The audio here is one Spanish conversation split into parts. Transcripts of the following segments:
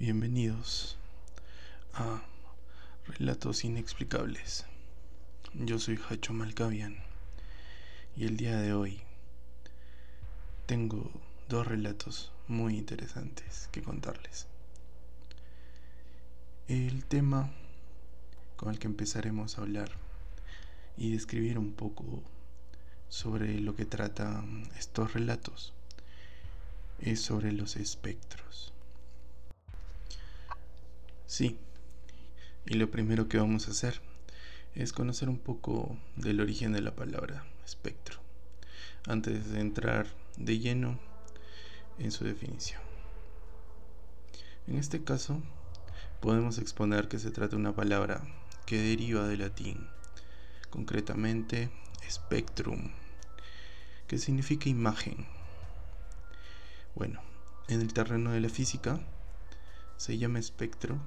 Bienvenidos a Relatos Inexplicables. Yo soy Hacho Malcavian y el día de hoy tengo dos relatos muy interesantes que contarles. El tema con el que empezaremos a hablar y describir un poco sobre lo que tratan estos relatos es sobre los espectros. Sí, y lo primero que vamos a hacer es conocer un poco del origen de la palabra espectro, antes de entrar de lleno en su definición. En este caso, podemos exponer que se trata de una palabra que deriva del latín, concretamente spectrum, que significa imagen. Bueno, en el terreno de la física se llama espectro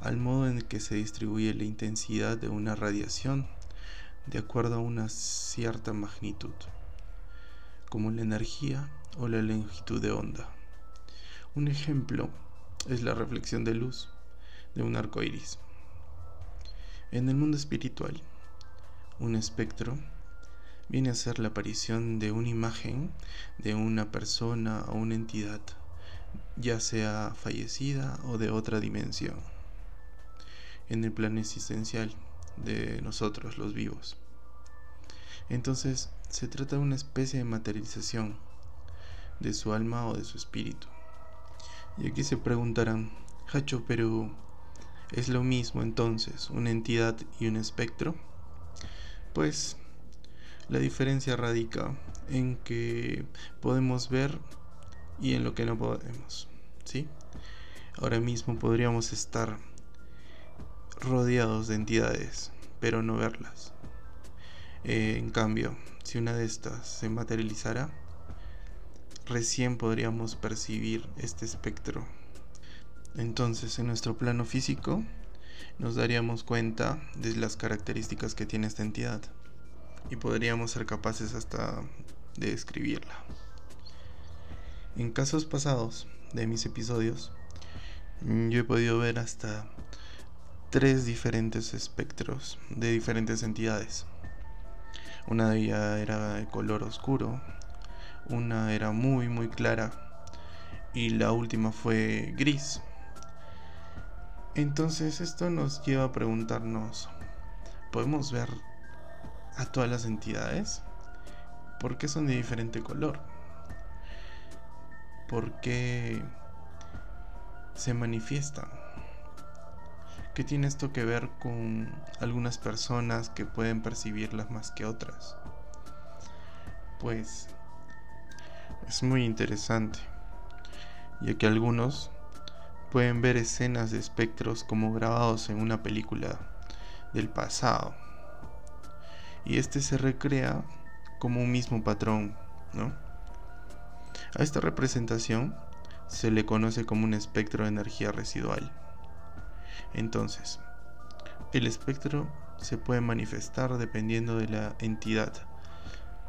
al modo en el que se distribuye la intensidad de una radiación de acuerdo a una cierta magnitud, como la energía o la longitud de onda. Un ejemplo es la reflexión de luz de un arco iris. En el mundo espiritual, un espectro viene a ser la aparición de una imagen de una persona o una entidad, ya sea fallecida o de otra dimensión en el plano existencial de nosotros, los vivos. Entonces, se trata de una especie de materialización de su alma o de su espíritu. Y aquí se preguntarán, Hacho, pero ¿es lo mismo entonces una entidad y un espectro? Pues la diferencia radica en que podemos ver y en lo que no podemos, ¿sí? Ahora mismo podríamos estar rodeados de entidades, pero no verlas. Eh, en cambio, si una de estas se materializara, recién podríamos percibir este espectro. Entonces, en nuestro plano físico, nos daríamos cuenta de las características que tiene esta entidad y podríamos ser capaces hasta de describirla. En casos pasados de mis episodios, yo he podido ver hasta tres diferentes espectros de diferentes entidades. Una de ellas era de color oscuro, una era muy muy clara y la última fue gris. Entonces esto nos lleva a preguntarnos, ¿podemos ver a todas las entidades? ¿Por qué son de diferente color? ¿Por qué se manifiestan? ¿Qué tiene esto que ver con algunas personas que pueden percibirlas más que otras? Pues es muy interesante, ya que algunos pueden ver escenas de espectros como grabados en una película del pasado. Y este se recrea como un mismo patrón, ¿no? A esta representación se le conoce como un espectro de energía residual. Entonces, el espectro se puede manifestar dependiendo de la entidad.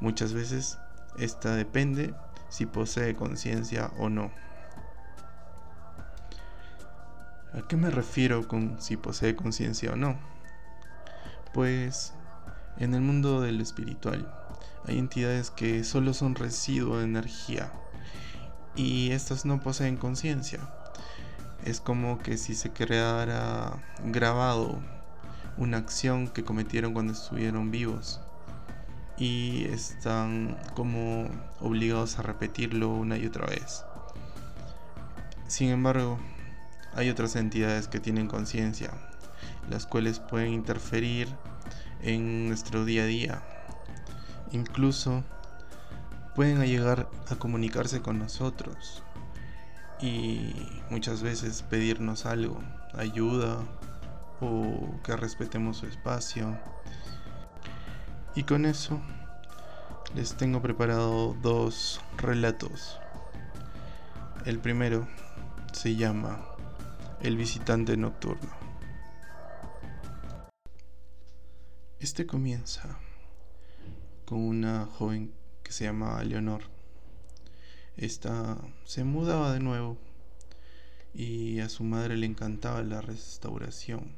Muchas veces esta depende si posee conciencia o no. ¿A qué me refiero con si posee conciencia o no? Pues en el mundo del espiritual hay entidades que solo son residuo de energía y estas no poseen conciencia es como que si se creara grabado una acción que cometieron cuando estuvieron vivos y están como obligados a repetirlo una y otra vez. Sin embargo, hay otras entidades que tienen conciencia, las cuales pueden interferir en nuestro día a día. Incluso pueden llegar a comunicarse con nosotros y muchas veces pedirnos algo, ayuda o que respetemos su espacio. Y con eso les tengo preparado dos relatos. El primero se llama El visitante nocturno. Este comienza con una joven que se llama Leonor esta se mudaba de nuevo y a su madre le encantaba la restauración.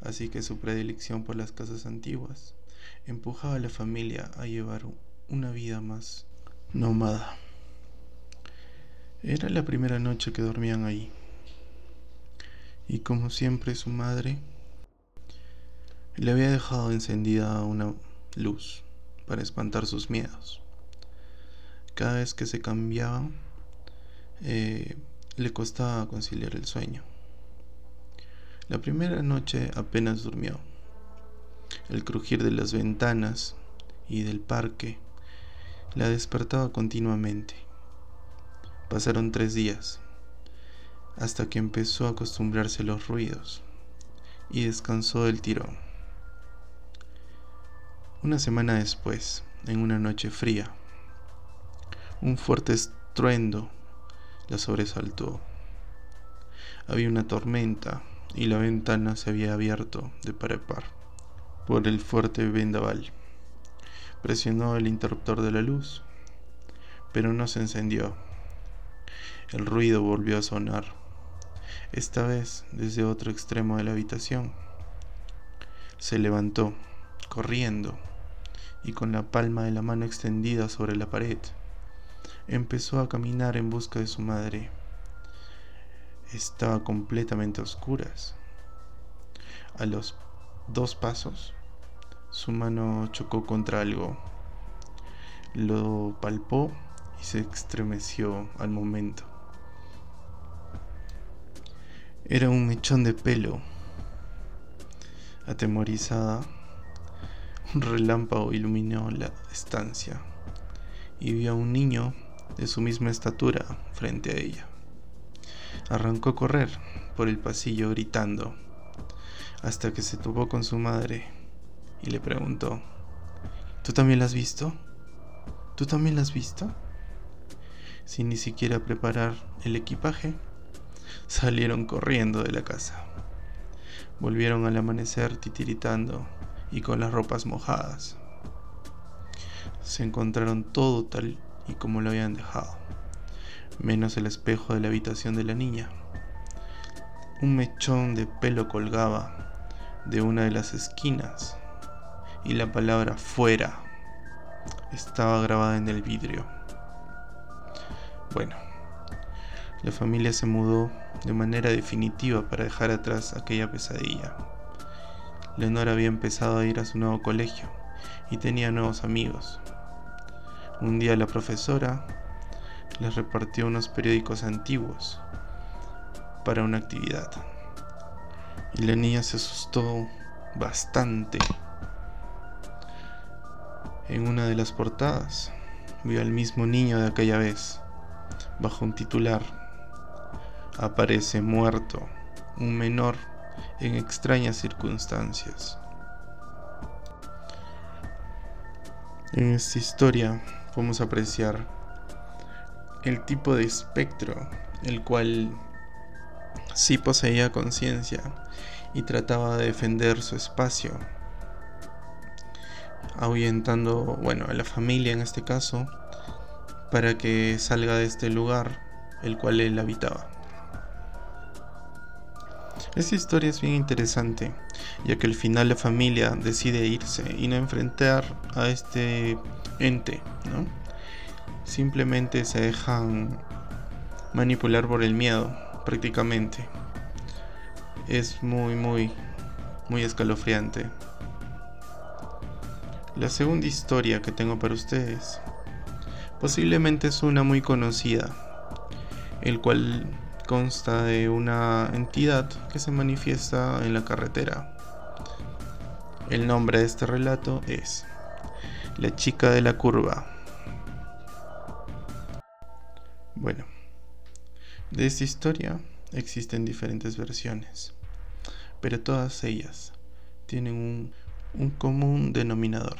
Así que su predilección por las casas antiguas empujaba a la familia a llevar una vida más nómada. Era la primera noche que dormían ahí. Y como siempre su madre le había dejado encendida una luz para espantar sus miedos. Cada vez que se cambiaba, eh, le costaba conciliar el sueño. La primera noche apenas durmió. El crujir de las ventanas y del parque la despertaba continuamente. Pasaron tres días, hasta que empezó a acostumbrarse a los ruidos y descansó del tirón. Una semana después, en una noche fría, un fuerte estruendo la sobresaltó. Había una tormenta y la ventana se había abierto de par a par por el fuerte vendaval. Presionó el interruptor de la luz, pero no se encendió. El ruido volvió a sonar, esta vez desde otro extremo de la habitación. Se levantó, corriendo, y con la palma de la mano extendida sobre la pared, empezó a caminar en busca de su madre. Estaba completamente a oscuras. A los dos pasos, su mano chocó contra algo. Lo palpó y se estremeció al momento. Era un mechón de pelo. Atemorizada, un relámpago iluminó la estancia y vio a un niño de su misma estatura frente a ella. Arrancó a correr por el pasillo gritando hasta que se topó con su madre y le preguntó, ¿Tú también la has visto? ¿Tú también la has visto? Sin ni siquiera preparar el equipaje, salieron corriendo de la casa. Volvieron al amanecer titiritando y con las ropas mojadas. Se encontraron todo tal y como lo habían dejado, menos el espejo de la habitación de la niña. Un mechón de pelo colgaba de una de las esquinas y la palabra fuera estaba grabada en el vidrio. Bueno, la familia se mudó de manera definitiva para dejar atrás aquella pesadilla. Leonor había empezado a ir a su nuevo colegio y tenía nuevos amigos. Un día la profesora les repartió unos periódicos antiguos para una actividad. Y la niña se asustó bastante. En una de las portadas vio al mismo niño de aquella vez, bajo un titular. Aparece muerto un menor en extrañas circunstancias. En esta historia podemos apreciar el tipo de espectro el cual sí poseía conciencia y trataba de defender su espacio, ahuyentando, bueno, a la familia en este caso, para que salga de este lugar el cual él habitaba. Esta historia es bien interesante, ya que al final la familia decide irse y no enfrentar a este ente, ¿no? Simplemente se dejan manipular por el miedo, prácticamente. Es muy, muy, muy escalofriante. La segunda historia que tengo para ustedes posiblemente es una muy conocida, el cual consta de una entidad que se manifiesta en la carretera. El nombre de este relato es La chica de la curva. Bueno, de esta historia existen diferentes versiones, pero todas ellas tienen un, común denominador.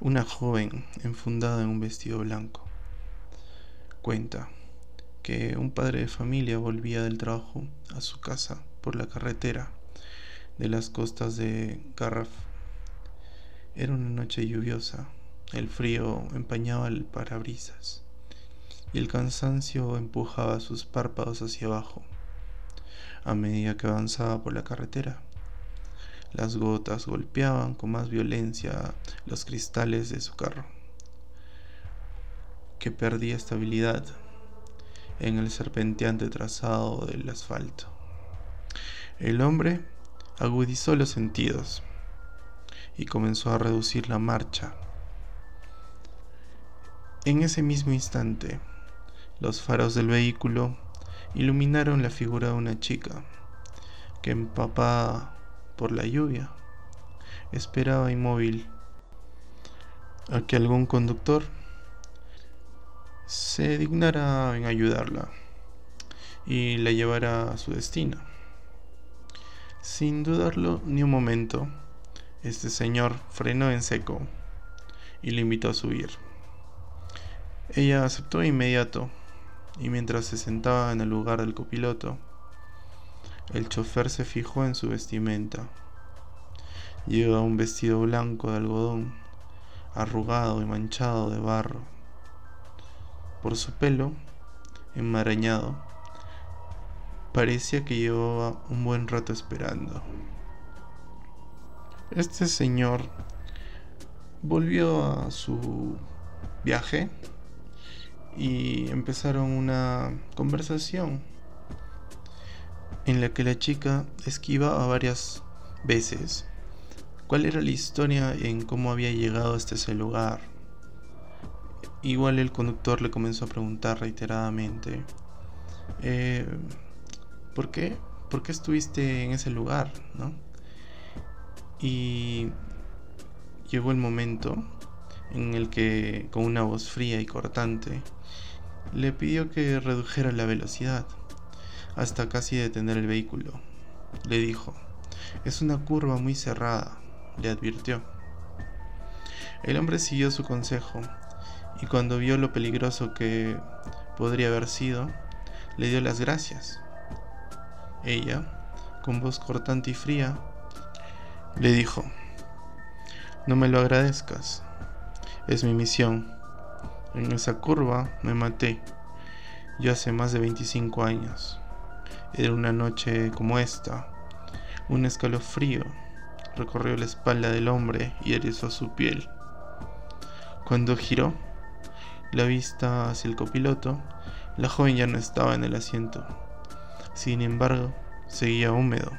Una joven enfundada en un vestido blanco cuenta que un padre de familia volvía del trabajo a su casa por la carretera de las costas de Garraf era una noche lluviosa, el frío empañaba el parabrisas y el cansancio empujaba sus párpados hacia abajo a medida que avanzaba por la carretera. Las gotas golpeaban con más violencia los cristales de su carro, que perdía estabilidad en el serpenteante trazado del asfalto. El hombre agudizó los sentidos y comenzó a reducir la marcha. En ese mismo instante, los faros del vehículo iluminaron la figura de una chica que empapada por la lluvia esperaba inmóvil a que algún conductor se dignara en ayudarla y la llevara a su destino. Sin dudarlo ni un momento, este señor frenó en seco y le invitó a subir. Ella aceptó de inmediato y mientras se sentaba en el lugar del copiloto, el chofer se fijó en su vestimenta. Lleva un vestido blanco de algodón, arrugado y manchado de barro. Por su pelo, enmarañado, parecía que llevaba un buen rato esperando. Este señor volvió a su viaje y empezaron una conversación en la que la chica esquivaba varias veces cuál era la historia en cómo había llegado hasta ese lugar. Igual el conductor le comenzó a preguntar reiteradamente, eh, ¿por qué? ¿Por qué estuviste en ese lugar? ¿no? Y llegó el momento en el que, con una voz fría y cortante, le pidió que redujera la velocidad hasta casi detener el vehículo. Le dijo, es una curva muy cerrada, le advirtió. El hombre siguió su consejo y cuando vio lo peligroso que podría haber sido, le dio las gracias. Ella, con voz cortante y fría, le dijo, no me lo agradezcas, es mi misión. En esa curva me maté. Yo hace más de 25 años. Era una noche como esta. Un escalofrío recorrió la espalda del hombre y erizó su piel. Cuando giró la vista hacia el copiloto, la joven ya no estaba en el asiento. Sin embargo, seguía húmedo.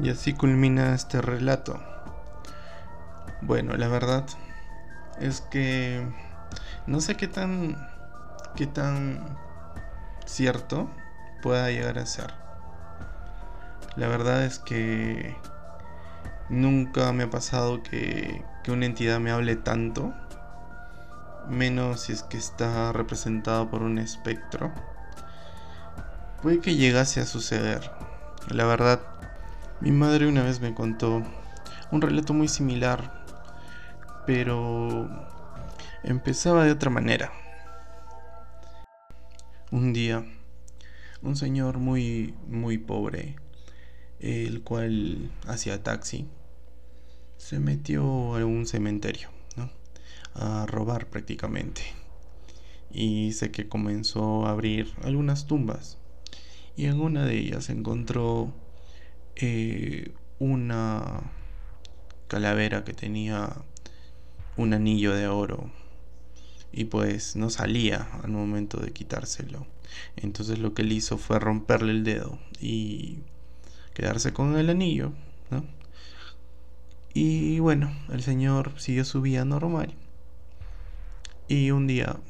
Y así culmina este relato. Bueno, la verdad es que no sé qué tan qué tan cierto pueda llegar a ser. La verdad es que nunca me ha pasado que, que una entidad me hable tanto, menos si es que está representado por un espectro. Puede que llegase a suceder. La verdad, mi madre una vez me contó un relato muy similar, pero empezaba de otra manera. Un día, un señor muy, muy pobre, el cual hacía taxi, se metió a un cementerio, ¿no? A robar prácticamente. Y sé que comenzó a abrir algunas tumbas. Y en una de ellas encontró eh, una calavera que tenía un anillo de oro y pues no salía al momento de quitárselo. Entonces lo que él hizo fue romperle el dedo y quedarse con el anillo, Y bueno, el señor siguió su vida normal. Y un día,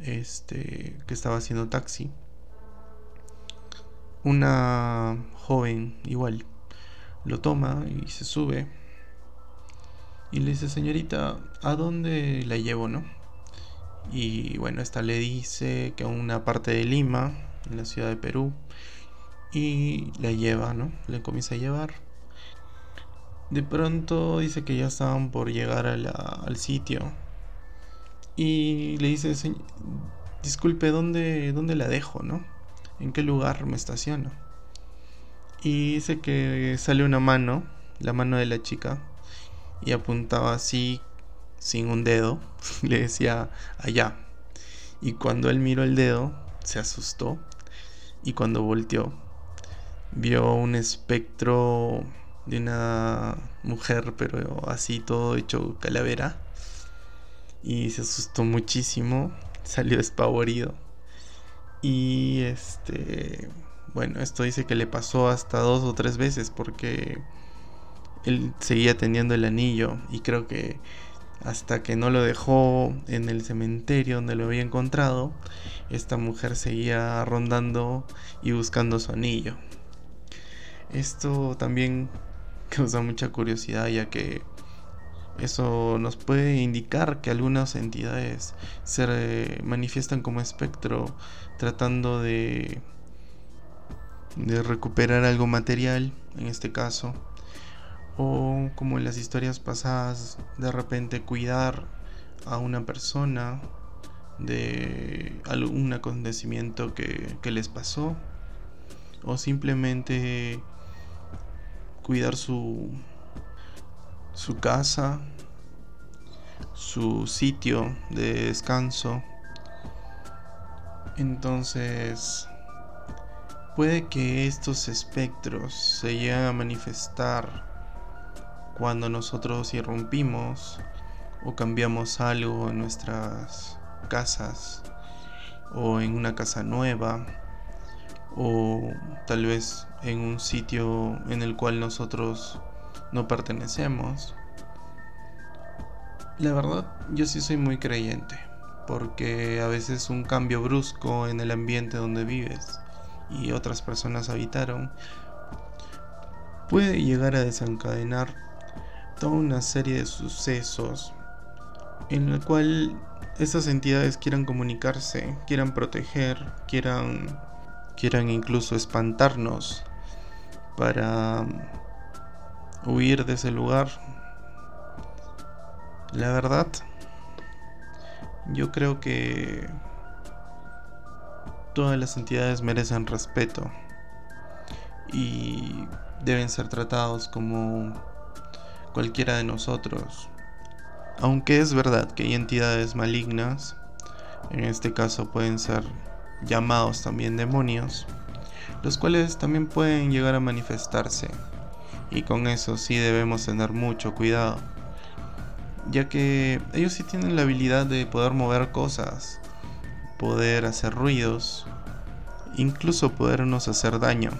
este, que estaba haciendo taxi, una joven igual lo toma y se sube y le dice, señorita, ¿a dónde la llevo, no? Y bueno, esta le dice que a una parte de Lima, en la ciudad de Perú, y la lleva, ¿no? Le comienza a llevar. De pronto dice que ya estaban por llegar al sitio. Y le dice, disculpe, ¿dónde, ¿dónde la dejo, no? ¿En qué lugar me estaciono? Y dice que sale una mano, la mano de la chica, y apuntaba así sin un dedo, le decía allá. Y cuando él miró el dedo, se asustó y cuando volteó, vio un espectro de una mujer, pero así todo hecho calavera. Y se asustó muchísimo, salió despavorido. Y este, bueno, esto dice que le pasó hasta dos o tres veces porque él seguía teniendo el anillo y creo que hasta que no lo dejó en el cementerio donde lo había encontrado, esta mujer seguía rondando y buscando su anillo. Esto también causa mucha curiosidad ya que eso nos puede indicar que algunas entidades se eh, manifiestan como espectro tratando de de recuperar algo material en este caso. O como en las historias pasadas, de repente cuidar a una persona de algún acontecimiento que, que les pasó, o simplemente cuidar su, su casa, su sitio de descanso. Entonces, puede que estos espectros se lleguen a manifestar cuando nosotros irrumpimos o cambiamos algo en nuestras casas o en una casa nueva o tal vez en un sitio en el cual nosotros no pertenecemos. La verdad, yo sí soy muy creyente, porque a veces un cambio brusco en el ambiente donde vives y otras personas habitaron puede llegar a desencadenar toda una serie de sucesos en el cual estas entidades quieran comunicarse, quieran proteger, quieran quieran incluso espantarnos para huir de ese lugar. La verdad, yo creo que todas las entidades merecen respeto y deben ser tratados como cualquiera de nosotros. Aunque es verdad que hay entidades malignas, en este caso pueden ser llamados también demonios, los cuales también pueden llegar a manifestarse. Y con eso sí debemos tener mucho cuidado, ya que ellos sí tienen la habilidad de poder mover cosas, poder hacer ruidos, incluso podernos hacer daño.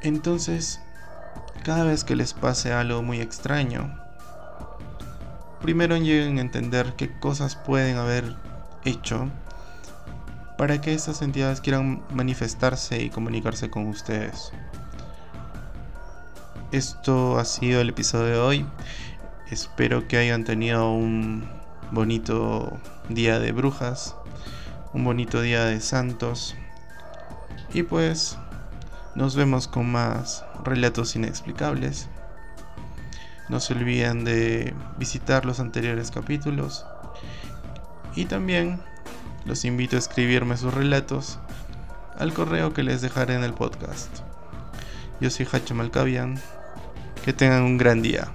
Entonces, cada vez que les pase algo muy extraño. Primero lleguen a entender qué cosas pueden haber hecho para que estas entidades quieran manifestarse y comunicarse con ustedes. Esto ha sido el episodio de hoy. Espero que hayan tenido un bonito día de brujas, un bonito día de santos. Y pues nos vemos con más relatos inexplicables. No se olviden de visitar los anteriores capítulos. Y también los invito a escribirme sus relatos al correo que les dejaré en el podcast. Yo soy Hacho Malkavian. Que tengan un gran día.